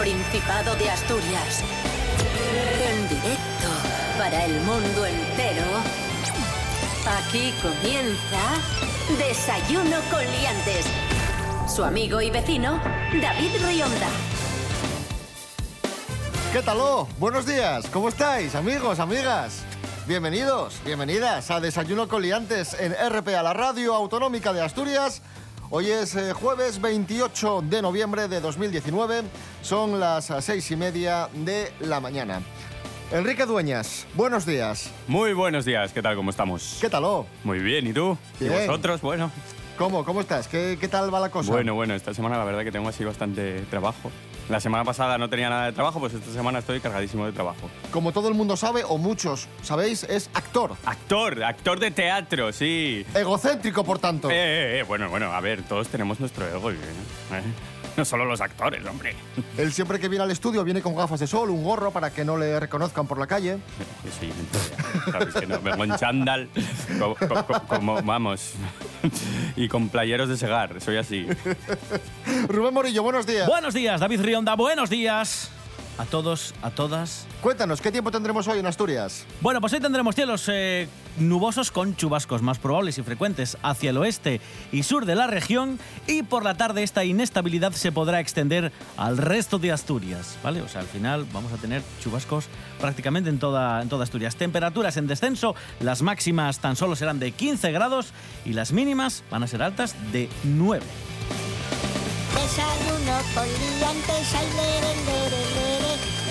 Principado de Asturias. En directo para el mundo entero. Aquí comienza Desayuno con Liantes. Su amigo y vecino, David Rionda. ¿Qué tal? oh? Buenos días, ¿cómo estáis, amigos, amigas? Bienvenidos, bienvenidas a Desayuno con Liantes en RPA, la radio autonómica de Asturias. Hoy es eh, jueves 28 de noviembre de 2019, son las eh, seis y media de la mañana. Enrique Dueñas, buenos días. Muy buenos días, ¿qué tal? ¿Cómo estamos? ¿Qué tal? oh? Muy bien, ¿y tú? Bien. ¿Y vosotros? Bueno. ¿Cómo? ¿Cómo estás? ¿Qué, qué tal va la cosa? Bueno, bueno, esta semana la verdad que tengo así bastante trabajo. La semana pasada no tenía nada de trabajo, pues esta semana estoy cargadísimo de trabajo. Como todo el mundo sabe, o muchos sabéis, es actor. Actor, actor de teatro, sí. Egocéntrico, por tanto. Eh, eh, eh, bueno, bueno, a ver, todos tenemos nuestro ego. ¿eh? No solo los actores, hombre. Él siempre que viene al estudio viene con gafas de sol, un gorro para que no le reconozcan por la calle. Yo soy mentira, sabes que no, vengo en chándal, co- co- co- como, vamos, y con playeros de segar, soy así. Rubén Morillo, buenos días. Buenos días, David Rionda, buenos días a todos, a todas. Cuéntanos, ¿qué tiempo tendremos hoy en Asturias? Bueno, pues hoy tendremos cielos eh, nubosos con chubascos más probables y frecuentes hacia el oeste y sur de la región y por la tarde esta inestabilidad se podrá extender al resto de Asturias, ¿vale? O sea, al final vamos a tener chubascos prácticamente en toda, en toda Asturias. Temperaturas en descenso, las máximas tan solo serán de 15 grados y las mínimas van a ser altas de 9. Desayuno con liantes, ay, lere, lere, lere.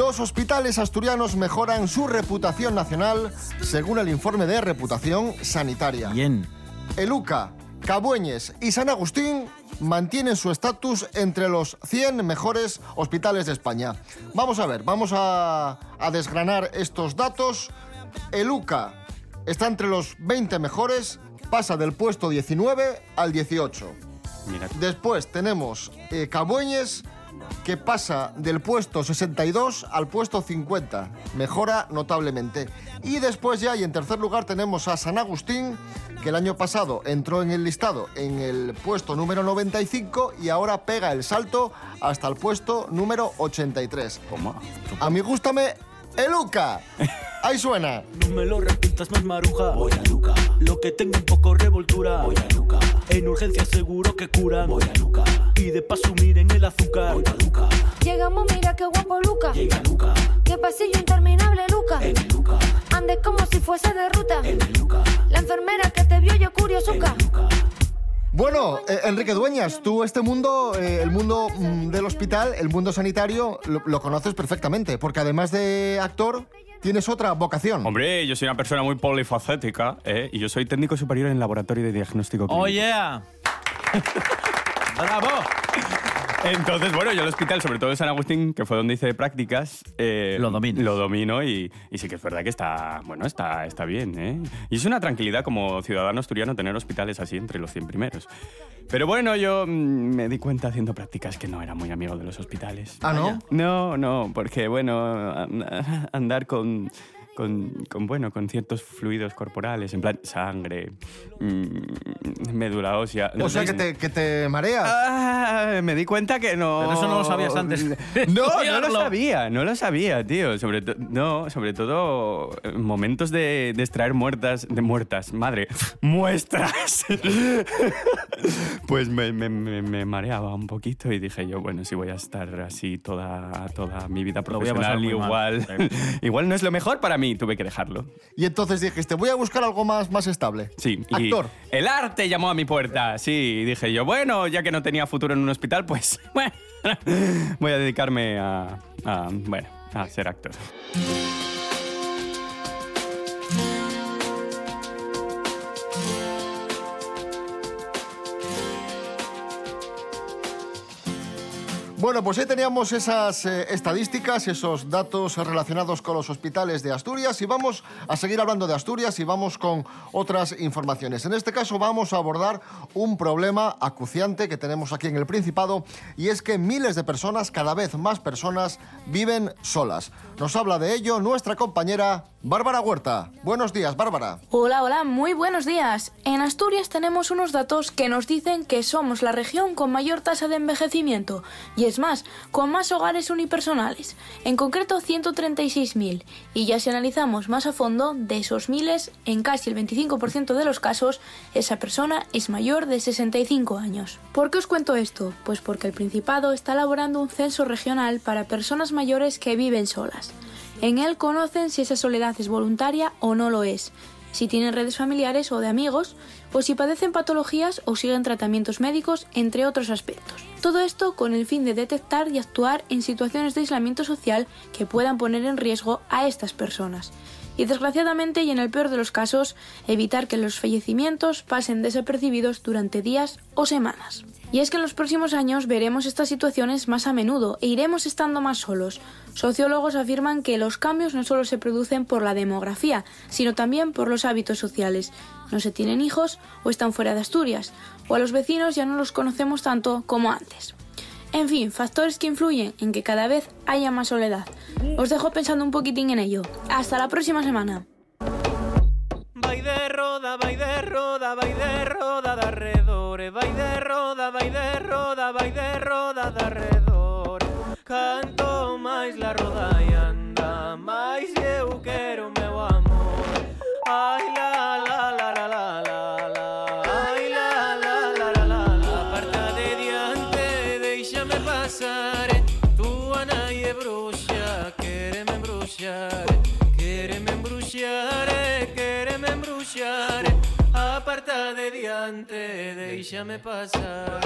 Los hospitales asturianos mejoran su reputación nacional según el informe de reputación sanitaria. Bien. El UCA, Cabueñes y San Agustín mantienen su estatus entre los 100 mejores hospitales de España. Vamos a ver, vamos a, a desgranar estos datos. El UCA está entre los 20 mejores, pasa del puesto 19 al 18. Mira, Después tenemos eh, Cabueñes, que pasa del puesto 62 al puesto 50. Mejora notablemente. Y después ya, y en tercer lugar, tenemos a San Agustín, que el año pasado entró en el listado en el puesto número 95 y ahora pega el salto hasta el puesto número 83. ¿cómo? A mí gústame el UCA. Ahí suena. No me lo repitas más maruja. Voy a Luca. Lo que tengo un poco revoltura. Voy a Luca. En urgencia seguro que curan. Voy a Luca. Y de paso miren el azúcar. Voy Luca. Llegamos, mira qué guapo Luca. Llega Luca. Qué pasillo interminable, Luca. En el Luca. Andes como si fuese de ruta. En el Luca. La enfermera que te vio yo curiosuca. Luca. Bueno, eh, Enrique Dueñas, tú este mundo, eh, el mundo mm, del hospital, el mundo sanitario, lo, lo conoces perfectamente, porque además de actor, tienes otra vocación. Hombre, yo soy una persona muy polifacética ¿eh? y yo soy técnico superior en laboratorio de diagnóstico clínico. Oh yeah. Bravo. Entonces, bueno, yo el hospital, sobre todo en San Agustín, que fue donde hice prácticas, eh, Lo dominas. Lo domino y, y sí que es verdad que está, bueno, está, está bien, ¿eh? Y es una tranquilidad como ciudadano asturiano tener hospitales así entre los 100 primeros. Pero bueno, yo mm, me di cuenta haciendo prácticas que no era muy amigo de los hospitales. Ah, ¿no? No, no, porque bueno, an- andar con, con, con, bueno, con ciertos fluidos corporales, en plan sangre, mm, médula ósea. O sea, que te, que te mareas. Ah, me di cuenta que no. Pero eso no lo sabías antes No, no lo sabía, no lo sabía, tío. Sobre no, sobre todo eh, momentos de, de extraer muertas, de muertas, madre, muestras. pues me, me- me- me mareaba un poquito y dije yo, bueno, si voy a estar así toda, toda mi vida profesional, igual, igual no es lo mejor para mí, tuve que dejarlo. Y entonces dijiste, voy a buscar algo más, más estable. Sí, y Actor. el arte llamó a mi puerta. Sí, y dije yo, bueno, ya que no tenía futuro en un hospital, pues bueno, voy a dedicarme a, a, bueno, a ser actor. Bueno, pues ahí teníamos esas eh, estadísticas, esos datos relacionados con los hospitales de Asturias y vamos a seguir hablando de Asturias y vamos con otras informaciones. En este caso vamos a abordar un problema acuciante que tenemos aquí en el Principado y es que miles de personas, cada vez más personas, viven solas. Nos habla de ello nuestra compañera Bárbara Huerta. Buenos días, Bárbara. Hola, hola, muy buenos días. En Asturias tenemos unos datos que nos dicen que somos la región con mayor tasa de envejecimiento y es más, con más hogares unipersonales, en concreto 136.000. Y ya si analizamos más a fondo, de esos miles, en casi el 25% de los casos, esa persona es mayor de 65 años. ¿Por qué os cuento esto? Pues porque el Principado está elaborando un censo regional para personas mayores que viven solas. En él conocen si esa soledad es voluntaria o no lo es, si tienen redes familiares o de amigos, o si padecen patologías o siguen tratamientos médicos, entre otros aspectos. Todo esto con el fin de detectar y actuar en situaciones de aislamiento social que puedan poner en riesgo a estas personas. Y desgraciadamente, y en el peor de los casos, evitar que los fallecimientos pasen desapercibidos durante días o semanas. Y es que en los próximos años veremos estas situaciones más a menudo e iremos estando más solos. Sociólogos afirman que los cambios no solo se producen por la demografía, sino también por los hábitos sociales. No se tienen hijos o están fuera de Asturias, o a los vecinos ya no los conocemos tanto como antes. En fin, factores que influyen en que cada vez haya más soledad. Os dejo pensando un poquitín en ello. Hasta la próxima semana. Máis la roda e anda Máis eu quero meu amor. Ai la la la la la la la. Ai la la la la la la. Aparta de diante, déixame pasar Túa nai é bruxa, quéreme embruxar. Quéreme embruxar, quéreme embruxar. Aparta de diante, déixame pasar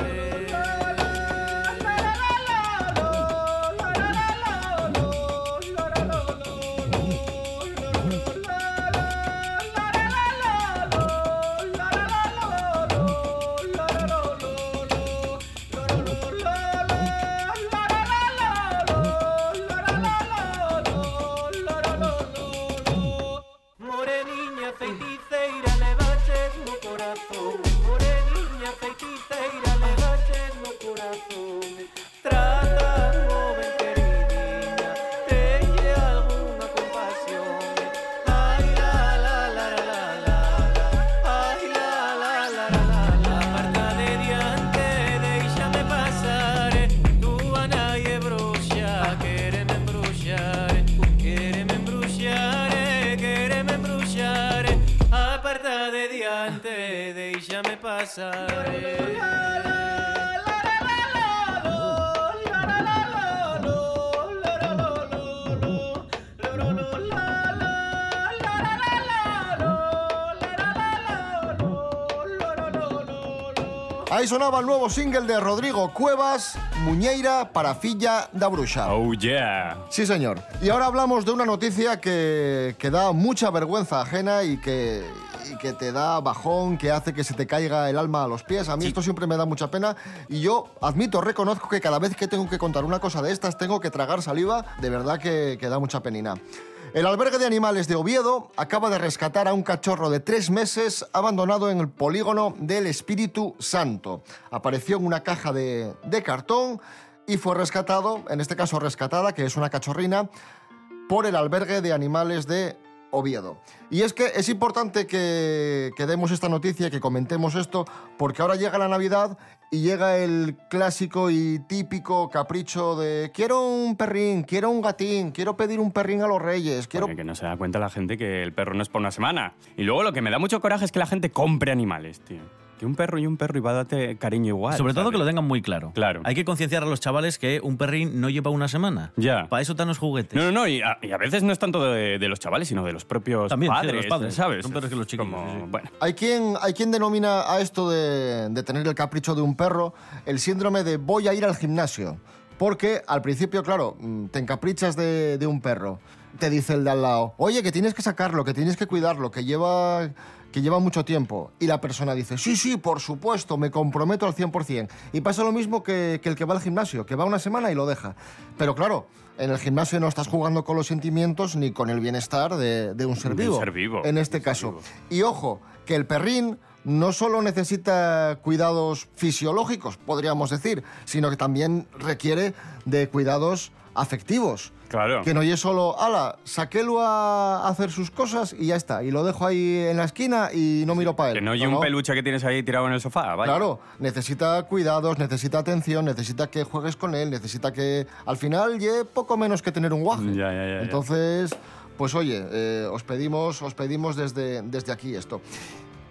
Ahí sonaba el nuevo single de Rodrigo Cuevas, Muñeira para Filla da Bruxa. Oh, yeah. Sí, señor. Y ahora hablamos de una noticia que, que da mucha vergüenza ajena y que, y que te da bajón, que hace que se te caiga el alma a los pies. A mí esto siempre me da mucha pena y yo admito, reconozco que cada vez que tengo que contar una cosa de estas tengo que tragar saliva. De verdad que, que da mucha penina. El albergue de animales de Oviedo acaba de rescatar a un cachorro de tres meses abandonado en el polígono del Espíritu Santo. Apareció en una caja de, cartón y fue rescatado, en este caso rescatada, que es una cachorrina, por el albergue de animales de Oviedo. Y es que es importante que, que demos esta noticia, que comentemos esto, porque ahora llega la Navidad y llega el clásico y típico capricho de quiero un perrín, quiero un gatín, quiero pedir un perrín a los reyes, quiero... Que no se da cuenta la gente que el perro no es por una semana. Y luego lo que me da mucho coraje es que la gente compre animales, tío. Que un perro y un perro iba a darte cariño igual. Sobre todo que lo tengan muy claro. Claro. Hay que concienciar a los chavales que un perrín no lleva una semana. Ya. Para eso están los juguetes. No, no, no, y a, y a veces no es tanto de, de los chavales, sino de los propios También, sí, de padres, los padres. ¿sabes? Son peores que los chiquillos, como, sí, sí. Bueno, Hay quien, hay quien denomina a esto de, de tener el capricho de un perro el síndrome de voy a ir al gimnasio. Porque al principio, claro, mm, te encaprichas de, de un perro. te dice el de al lado, oye, que tienes que sacarlo, que tienes que cuidarlo, que lleva, que lleva mucho tiempo. Y la persona dice, sí, sí, por supuesto, me comprometo al 100%. Y pasa lo mismo que, que el que va al gimnasio, que va una semana y lo deja. Pero claro, en el gimnasio no estás jugando con los sentimientos ni con el bienestar de, de un ser De un vivo. ser vivo, En este caso. vivo. Y ojo, que el perrín no solo necesita cuidados fisiológicos, podríamos decir, sino que también requiere de cuidados afectivos. Claro. Que no es solo, ala, saquélo a hacer sus cosas y ya está. Y lo dejo ahí en la esquina y no miro para él. Que no hay un peluche que tienes ahí tirado en el sofá, vaya. Claro, necesita cuidados, necesita atención, necesita que juegues con él, necesita que al final lleve poco menos que tener un guaje. Ya, ya, ya, ya. Entonces, pues oye, eh, os pedimos, os pedimos desde, desde aquí esto.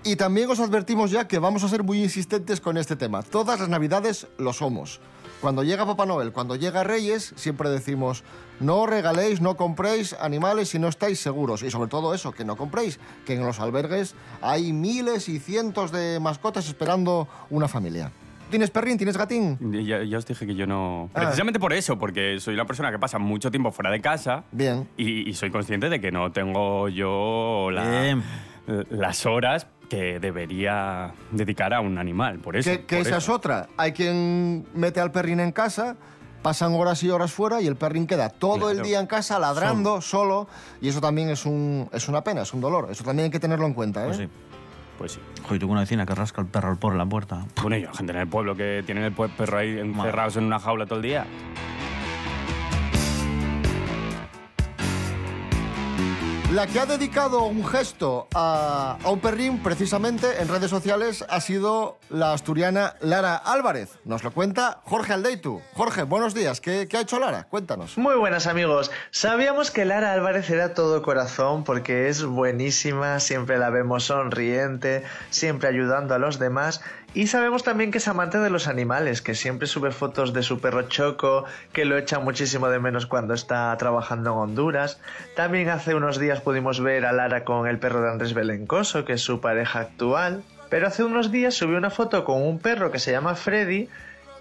Y también os advertimos ya que vamos a ser muy insistentes con este tema. Todas las navidades lo somos. Cuando llega Papá Noel, cuando llega Reyes, siempre decimos, no regaléis, no compréis animales si no estáis seguros. Y sobre todo eso, que no compréis, que en los albergues hay miles y cientos de mascotas esperando una familia. ¿Tienes perrín? ¿Tienes gatín? Ya, ya os dije que yo no... Ah. Precisamente por eso, porque soy una persona que pasa mucho tiempo fuera de casa Bien. y, y soy consciente de que no tengo yo la- las horas que debería dedicar a un animal. Por eso. Que, que por esa eso. es otra. Hay quien mete al perrín en casa, pasan horas y horas fuera y el perrín queda todo el Claro. día en casa ladrando solo. y eso también es, un, es una pena, es un dolor. Eso también hay que tenerlo en cuenta. ¿eh? Pues sí. Pues sí. Joder, tengo una vecina que rasca el perro al por la puerta. Bueno, y hay gente en el pueblo que tienen el perro ahí encerrados en una jaula todo el día. La que ha dedicado un gesto a, a un perrín, precisamente en redes sociales, ha sido la asturiana Lara Álvarez. Nos lo cuenta Jorge Aldeitu. Jorge, buenos días. ¿Qué, qué ha hecho Lara? Cuéntanos. Muy buenas amigos. Sabíamos que Lara Álvarez era todo corazón porque es buenísima, siempre la vemos sonriente, siempre ayudando a los demás y sabemos también que es amante de los animales, que siempre sube fotos de su perro Choco, que lo echa muchísimo de menos cuando está trabajando en Honduras. También hace unos días pudimos ver a Lara con el perro de Andrés Belencoso, que es su pareja actual. Pero hace unos días subió una foto con un perro que se llama Freddy,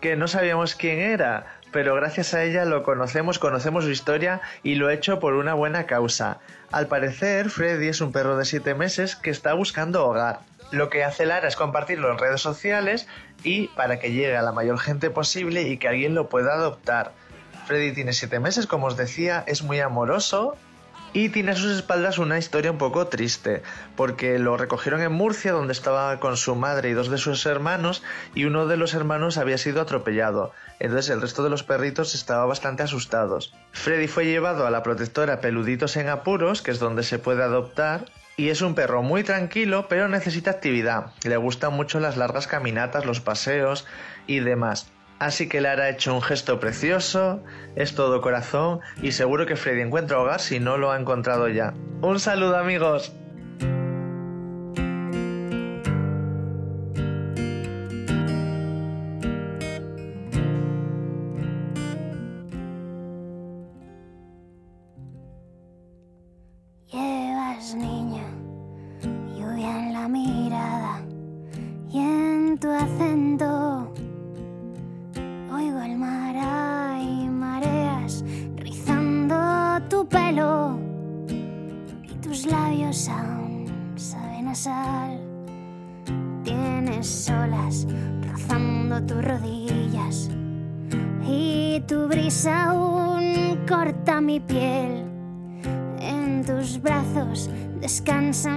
que no sabíamos quién era, pero gracias a ella lo conocemos, conocemos su historia y lo ha hecho por una buena causa. Al parecer, Freddy es un perro de 7 meses que está buscando hogar. Lo que hace Lara es compartirlo en redes sociales y para que llegue a la mayor gente posible y que alguien lo pueda adoptar. Freddy tiene 7 meses, como os decía, es muy amoroso, y tiene a sus espaldas una historia un poco triste, porque lo recogieron en Murcia, donde estaba con su madre y dos de sus hermanos, y uno de los hermanos había sido atropellado. Entonces el resto de los perritos estaban bastante asustados. Freddy fue llevado a la protectora Peluditos en Apuros, que es donde se puede adoptar, y es un perro muy tranquilo, pero necesita actividad. Le gustan mucho las largas caminatas, los paseos y demás. Así que Lara ha hecho un gesto precioso, es todo corazón y seguro que Freddy encuentra hogar si no lo ha encontrado ya. Un saludo amigos.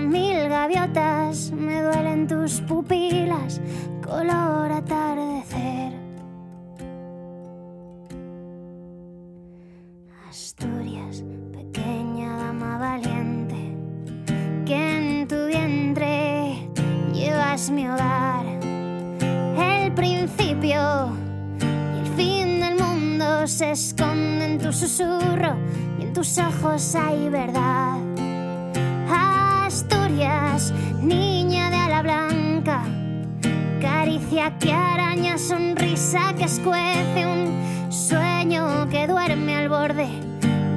Mil gaviotas, me duelen tus pupilas, color atardecer. Asturias, pequeña dama valiente, que en tu vientre llevas mi hogar. El principio y el fin del mundo se esconde en tu susurro y en tus ojos hay verdad. Niña de ala blanca, caricia que araña, sonrisa que escuece, un sueño que duerme al borde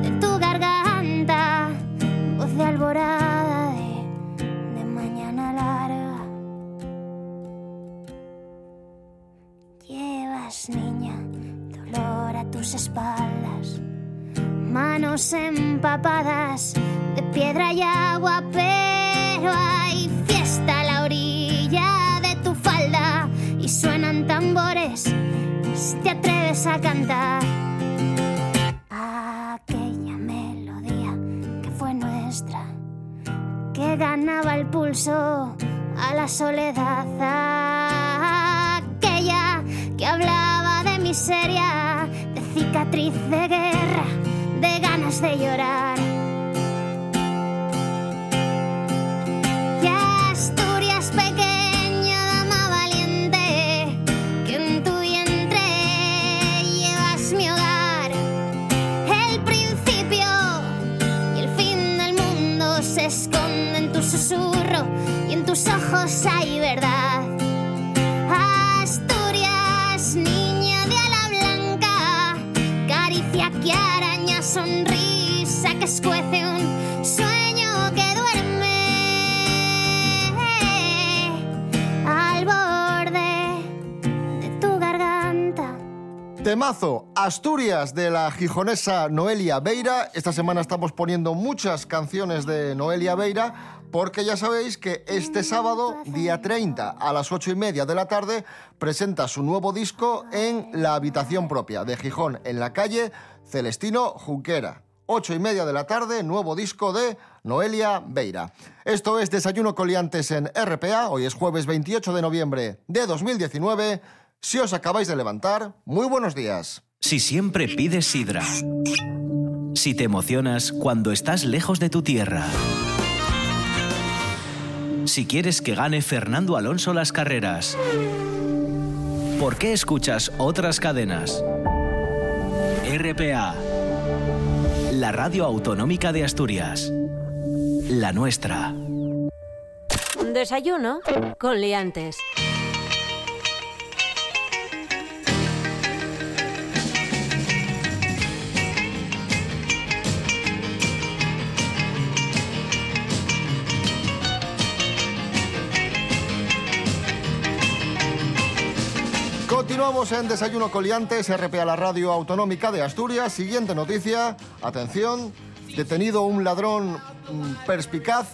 de tu garganta, voz de alborada de, de mañana larga. Llevas, niña, dolor a tus espaldas, manos empapadas de piedra y agua, pero hay fiesta a la orilla de tu falda y suenan tambores. Si te atreves a cantar aquella melodía que fue nuestra, que ganaba el pulso a la soledad, aquella que hablaba de miseria, de cicatriz de guerra, de ganas de llorar. Tus ojos hay verdad. Asturias, niña de ala blanca, caricia que araña, sonrisa que escuece un sueño que duerme al borde de tu garganta. Temazo, Asturias de la gijonesa Noelia Beira. Esta semana estamos poniendo muchas canciones de Noelia Beira porque ya sabéis que este sábado, día 30, a las 8 y media de la tarde, presenta su nuevo disco en la habitación propia de Gijón, en la calle Celestino Junquera. 8 y media de la tarde, nuevo disco de Noelia Beira. Esto es Desayuno Coliantes en RPA. Hoy es jueves 28 de noviembre de 2019. Si os acabáis de levantar, muy buenos días. Si siempre pides sidra. Si te emocionas cuando estás lejos de tu tierra. Si quieres que gane Fernando Alonso las carreras. ¿Por qué escuchas otras cadenas? RPA. La radio autonómica de Asturias. La nuestra. Desayuno con liantes. Continuamos en Desayuno Coliantes, RPA, la radio autonómica de Asturias. Siguiente noticia, atención, detenido un ladrón mm, perspicaz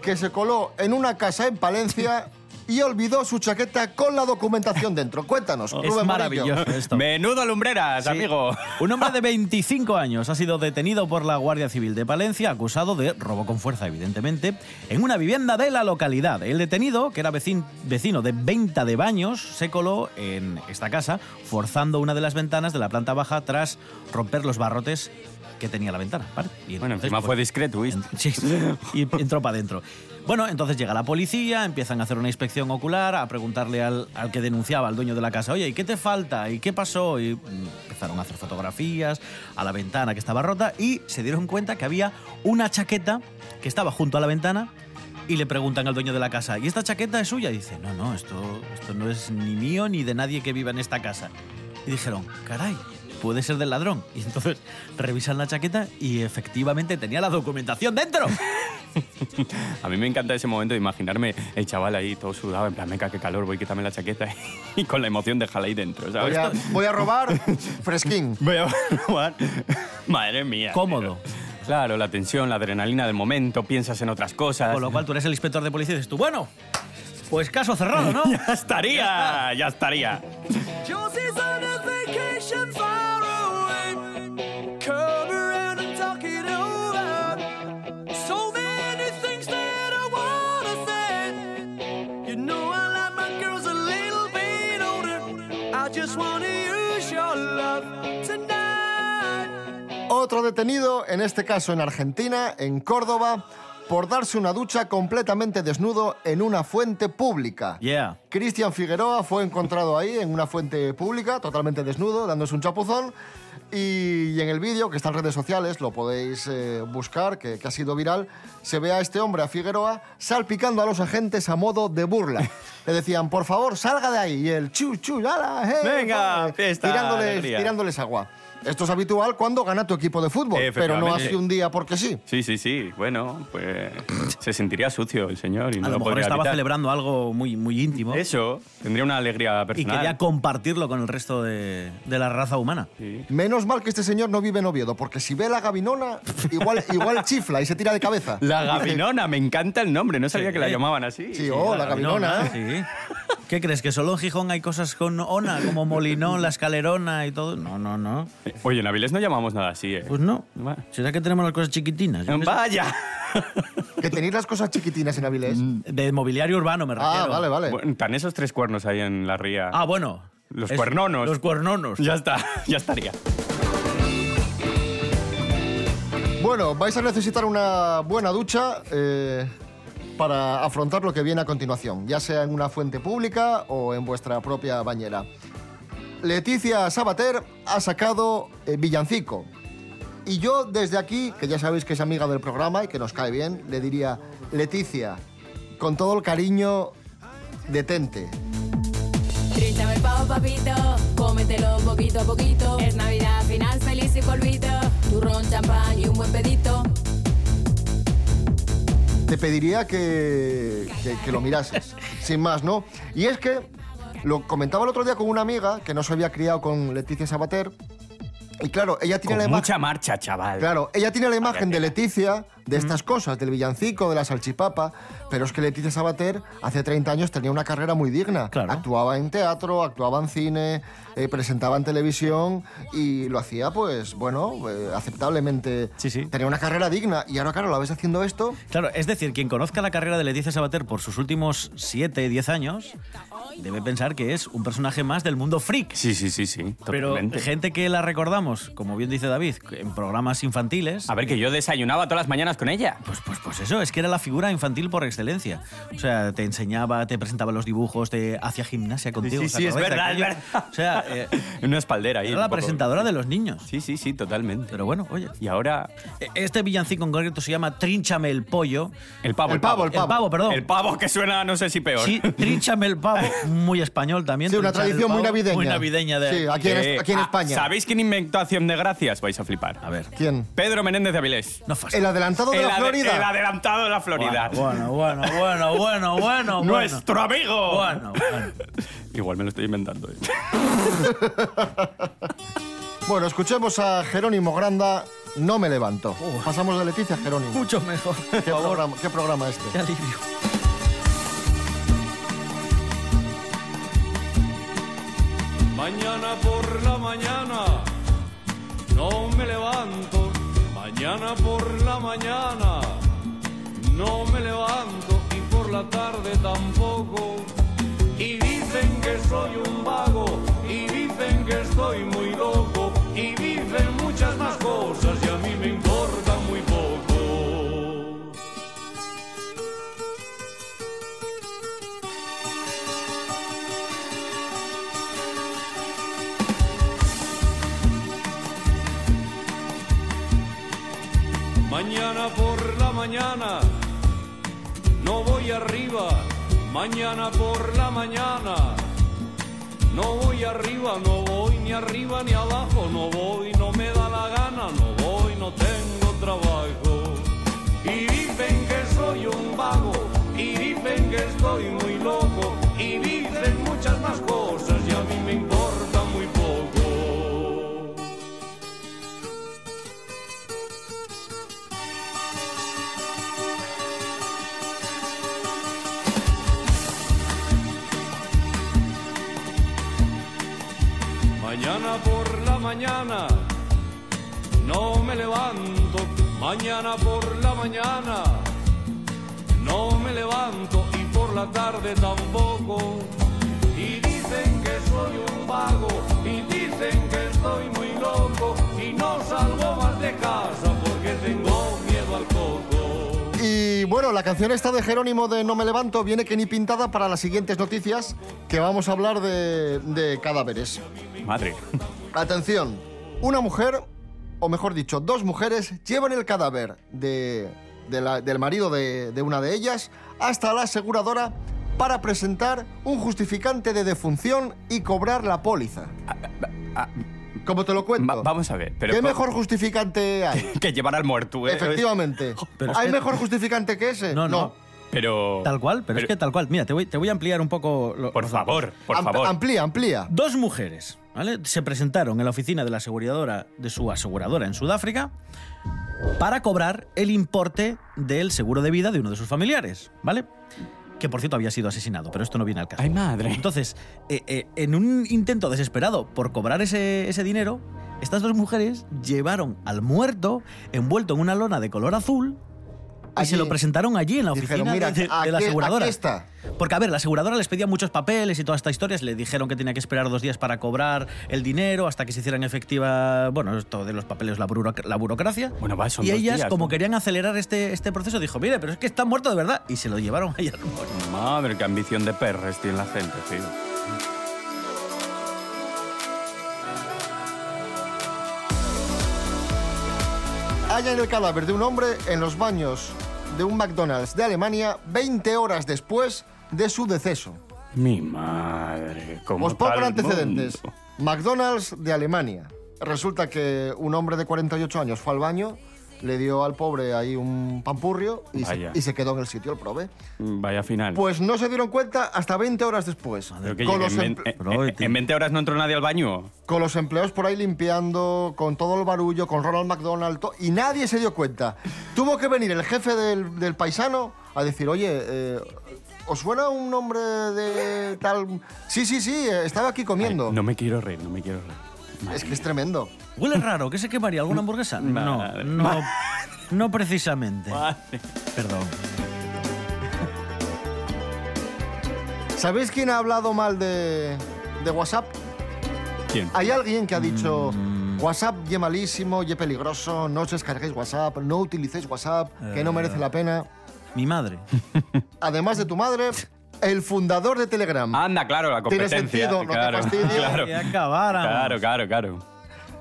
que se coló en una casa en Palencia y olvidó su chaqueta con la documentación dentro. Cuéntanos, Es Rubén Morillo. maravilloso esto. Menudo lumbreras, Sí. amigo. Un hombre de 25 años ha sido detenido por la Guardia Civil de Palencia, acusado de robo con fuerza, evidentemente, en una vivienda de la localidad. El detenido, que era vecin- vecino de Venta de Baños, se coló en esta casa, forzando una de las ventanas de la planta baja tras romper los barrotes que tenía la ventana. ¿vale? Y Bueno, entonces, encima pues, fue discreto, ¿viste? Sí, y entró para adentro. Bueno, entonces llega la policía, empiezan a hacer una inspección ocular, a preguntarle al, al que denunciaba, al dueño de la casa, oye, ¿y qué te falta? ¿Y qué pasó? Y mm, empezaron a hacer fotografías a la ventana que estaba rota y se dieron cuenta que había una chaqueta que estaba junto a la ventana y le preguntan al dueño de la casa, ¿y esta chaqueta es suya? Y dice, no, no, esto, esto no es ni mío ni de nadie que viva en esta casa. Y dijeron, caray, puede ser del ladrón. Y entonces revisan la chaqueta y efectivamente tenía la documentación dentro. A mí me encanta ese momento de imaginarme el chaval ahí todo sudado, en plan, meca, qué calor, voy a quitarme la chaqueta y con la emoción déjala ahí dentro, Voy ¿sabes? a, voy a robar fresquín. Voy a robar. Madre mía. Cómodo. pero- claro, la tensión, la adrenalina del momento, piensas en otras cosas. Con lo cual tú eres el inspector de policía y dices tú, bueno, pues caso cerrado, ¿no? ya estaría, ya estaría. Detenido, en este caso en Argentina, en Córdoba, por darse una ducha completamente desnudo en una fuente pública. Yeah. Cristian Figueroa fue encontrado ahí en una fuente pública, totalmente desnudo, dándose un chapuzón. Y, en el vídeo, que está en redes sociales, lo podéis eh, buscar, que, que ha sido viral, se ve a este hombre, a Figueroa, salpicando a los agentes a modo de burla. Le decían, por favor, salga de ahí. Y el chu, chu, ala, hey, Venga, hey, fiesta, tirándoles, tirándoles agua. Esto es habitual cuando gana tu equipo de fútbol, pero no así un día porque sí. Sí, sí, sí. Bueno, pues se sentiría sucio el señor y no A lo lo mejor podría estaba evitar. celebrando algo muy, muy íntimo Eso, tendría una alegría y personal. quería compartirlo con el resto de, de la raza humana. Sí. Menos mal que este señor no vive en Oviedo, porque si ve la gavinona, igual, igual chifla y se tira de cabeza. La Gavinona, me encanta el nombre, no sabía Sí. que la llamaban así. Sí, oh, la gavinona. Sí. ¿Qué crees? ¿Que solo en Gijón hay cosas con ona, como Molinón, la escalerona y todo? No, no, no. Oye, en Avilés no llamamos nada así, ¿eh? Pues no. Va. ¿Será que tenemos las cosas chiquitinas? Yo. ¡Vaya! Que tenéis las cosas chiquitinas en Avilés. De mobiliario urbano me refiero. Ah, vale, vale. Bueno, tan esos tres cuernos ahí en la ría. Ah, bueno. Los Es- cuernonos. Los cuernonos. Ya está, ya estaría. Bueno, vais a necesitar una buena ducha eh, para afrontar lo que viene a continuación, ya sea en una fuente pública o en vuestra propia bañera. Leticia Sabater ha sacado eh, Villancico. Y yo desde aquí, que ya sabéis que es amiga del programa y que nos cae bien, le diría, Leticia, con todo el cariño, detente. Trínchame el pavo, papito, cómetelo poquito a poquito. Es Navidad, final feliz y polvito. Turrón, champán y un buen pedito. te pediría que, que- que lo mirases, sin más, ¿no? Y es que lo comentaba el otro día con una amiga que no se había criado con Leticia Sabater. Y claro, ella tiene Con la imagen. mucha marcha, chaval. Claro, ella tiene la imagen de Leticia, de estas cosas, del villancico, de la salchipapa, pero es que Leticia Sabater hace 30 años tenía una carrera muy digna. Claro. Actuaba en teatro, actuaba en cine, eh, presentaba en televisión y lo hacía, pues, bueno, eh, aceptablemente. Sí, sí. Tenía una carrera digna y ahora, claro, la ves haciendo esto. Claro, es decir, quien conozca la carrera de Leticia Sabater por sus últimos 7, 10 años, debe pensar que es un personaje más del mundo freak. Sí, sí, sí, sí. Pero totalmente. gente que la recordamos, como bien dice David, en programas infantiles. A ver, que yo desayunaba todas las mañanas con ella. Pues, pues, pues eso, es que era la figura infantil por excelencia. O sea, te enseñaba, te presentaba los dibujos, te hacía gimnasia contigo. sí, ¿os sí, es verdad, es aquello? verdad. O sea, eh, En una espaldera ahí. era la poco. presentadora de los niños. Sí, sí, sí, totalmente. Pero bueno, oye. Y ahora, Este villancico en concreto se llama Trínchame el pollo. el pavo. El pavo, el El pavo, perdón. El pavo que suena, no sé si peor. Sí, Trínchame el pavo, muy español también. Sí, una tradición muy pavo, navideña. Muy navideña de... Sí, aquí en, Eh, aquí en ah, España. ¿Sabéis quién inventó Acción de Gracias? Vais a flipar. A ver. ¿Quién? Pedro Menéndez de Avilés. No fastidies. El adelantado de el, la ade- Florida. el adelantado de la Florida. Bueno, bueno, bueno, bueno, bueno, bueno. Nuestro amigo. Bueno, bueno. Igual me lo estoy inventando. ¿eh? Bueno, escuchemos a Jerónimo Granda, No me levanto. Pasamos de Leticia a Jerónimo. Mucho mejor. Por ¿Qué favor. programa, ¿Qué programa este? Qué alivio. Mañana por la mañana no me levanto. Mañana por la mañana no me levanto y por la tarde tampoco. Y dicen que soy un vago y dicen que estoy muy loco y dicen muchas más cosas y a mí me importa no voy arriba. Mañana por la mañana. No voy arriba, no voy ni arriba ni abajo, no voy, no me da la gana, mañana no me levanto. Mañana por la mañana no me levanto y por la tarde tampoco. Y dicen que soy un vago y dicen que estoy muy loco y no salgo más de casa bueno, la canción esta de Jerónimo de No me levanto viene que ni pintada para las siguientes noticias que vamos a hablar de, de cadáveres. Madre. Atención, una mujer, o mejor dicho, dos mujeres llevan el cadáver de, de la- del marido de, de una de ellas hasta la aseguradora para presentar un justificante de defunción y cobrar la póliza. Ah, Como te lo cuento. Va- vamos a ver. Pero ¿Qué ¿cómo- mejor justificante hay? que llevar al muerto, ¿eh? Efectivamente. Pero es ¿Hay que- mejor justificante que ese? No, no. Pero. Tal cual, pero, es que tal cual. Mira, te voy, te voy a ampliar un poco. lo- Por los datos. favor, por Am- favor. Amplía, amplía. Dos mujeres ¿vale? se presentaron en la oficina de la aseguradora de su aseguradora en Sudáfrica para cobrar el importe del seguro de vida de uno de sus familiares, ¿vale? Que por cierto había sido asesinado, pero esto no viene al caso. Ay, madre. Entonces, eh, eh, en un intento desesperado por cobrar ese, ese dinero, estas dos mujeres llevaron al muerto envuelto en una lona de color azul y Allí. se lo presentaron allí en la Dijeron, oficina mira, de, de la aseguradora. aquí está. Porque, a ver, la aseguradora les pedía muchos papeles y toda esta historia. Le dijeron que tenía que esperar dos días para cobrar el dinero hasta que se hicieran efectiva, bueno, esto de los papeles, la, buroc- la burocracia. Bueno, va, son y dos ellas, días, como ¿no? querían acelerar este, este proceso, dijo, mire, pero es que está muerto de verdad. Y se lo llevaron ahí al muerto. Madre, qué ambición de perres tiene la gente, tío. Hallan el cadáver de un hombre en los baños de un McDonald's de Alemania 20 horas después de su deceso. Mi madre, ¿cómo Os pongo antecedentes. mundo? McDonald's de Alemania. Resulta que un hombre de 48 años fue al baño, le dio al pobre ahí un pampurrio y, se, Vaya. y se quedó en el sitio el prove. Vaya final. Pues no se dieron cuenta hasta 20 horas después. Que Con los, en, vein- emple- eh, Pero, eh, tío. en 20 horas no entró nadie al baño. con los empleados por ahí limpiando, con todo el barullo, con Ronald McDonald, to- y nadie se dio cuenta. Tuvo que venir el jefe del, del paisano a decir, oye, eh, ¿os suena un nombre de tal...? Sí, sí, sí, eh, estaba aquí comiendo. Ay, no me quiero reír, no me quiero reír. Madre Es que es tremendo. ¿Huele raro? ¿Qué se quemaría? ¿Alguna hamburguesa? No, Madre. no, no precisamente. Madre. Perdón. ¿Sabéis quién ha hablado mal de, de WhatsApp? ¿Quién? Hay alguien que ha dicho, Mm. WhatsApp ye malísimo, ye peligroso, no os descarguéis WhatsApp, no utilicéis WhatsApp, que no merece la pena. Mi madre. Además de tu madre, el fundador de Telegram. Anda, claro, la Tiene competencia. sentido, no te claro, claro, claro, claro, claro.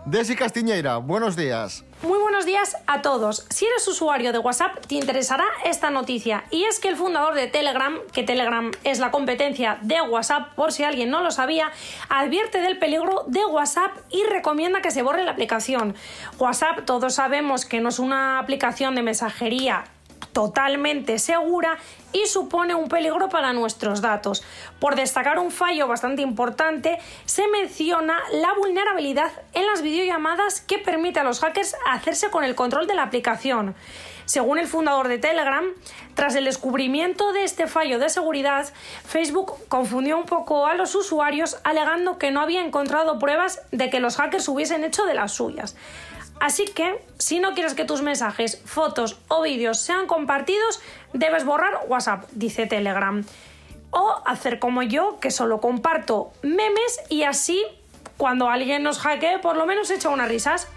Desi Castiñeira, buenos días. Muy buenos días a todos. Si eres usuario de WhatsApp, te interesará esta noticia. Y es que el fundador de Telegram, que Telegram es la competencia de WhatsApp, por si alguien no lo sabía, advierte del peligro de WhatsApp y recomienda que se borre la aplicación. WhatsApp, todos sabemos que no es una aplicación de mensajería totalmente segura y supone un peligro para nuestros datos. Por destacar un fallo bastante importante, se menciona la vulnerabilidad en las videollamadas que permite a los hackers hacerse con el control de la aplicación. Según el fundador de Telegram, tras el descubrimiento de este fallo de seguridad, Facebook confundió un poco a los usuarios alegando que no había encontrado pruebas de que los hackers hubiesen hecho de las suyas. Así que, si no quieres que tus mensajes, fotos o vídeos sean compartidos, debes borrar WhatsApp, dice Telegram. O hacer como yo, que solo comparto memes y así, cuando alguien nos hackee, por lo menos echa unas risas.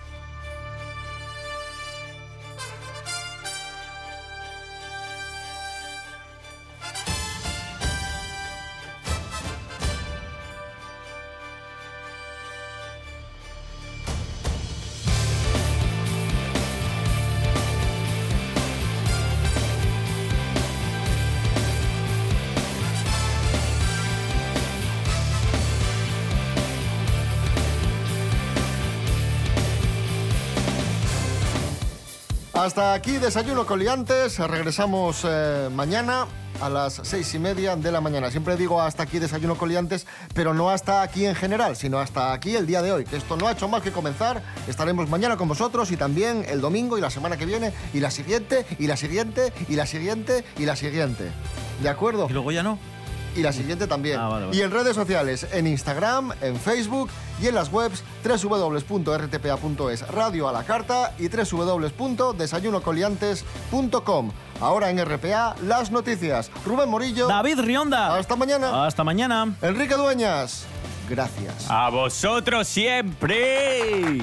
Hasta aquí Desayuno con Liantes. Regresamos eh, mañana a las seis y media de la mañana. Siempre digo hasta aquí Desayuno con Liantes, pero no hasta aquí en general, sino hasta aquí el día de hoy, que esto no ha hecho más que comenzar. Estaremos mañana con vosotros y también el domingo y la semana que viene y la siguiente y la siguiente y la siguiente y la siguiente. ¿De acuerdo? Y luego ya no. Y la siguiente también. Ah, vale, vale. Y en redes sociales, en Instagram, en Facebook y en las webs www.rtpa.es, radio a la carta y www.desayunocoliantes.com. Ahora en RPA, las noticias. Rubén Morillo. David Rionda. Hasta mañana. Hasta mañana. Enrique Dueñas. Gracias. A vosotros siempre.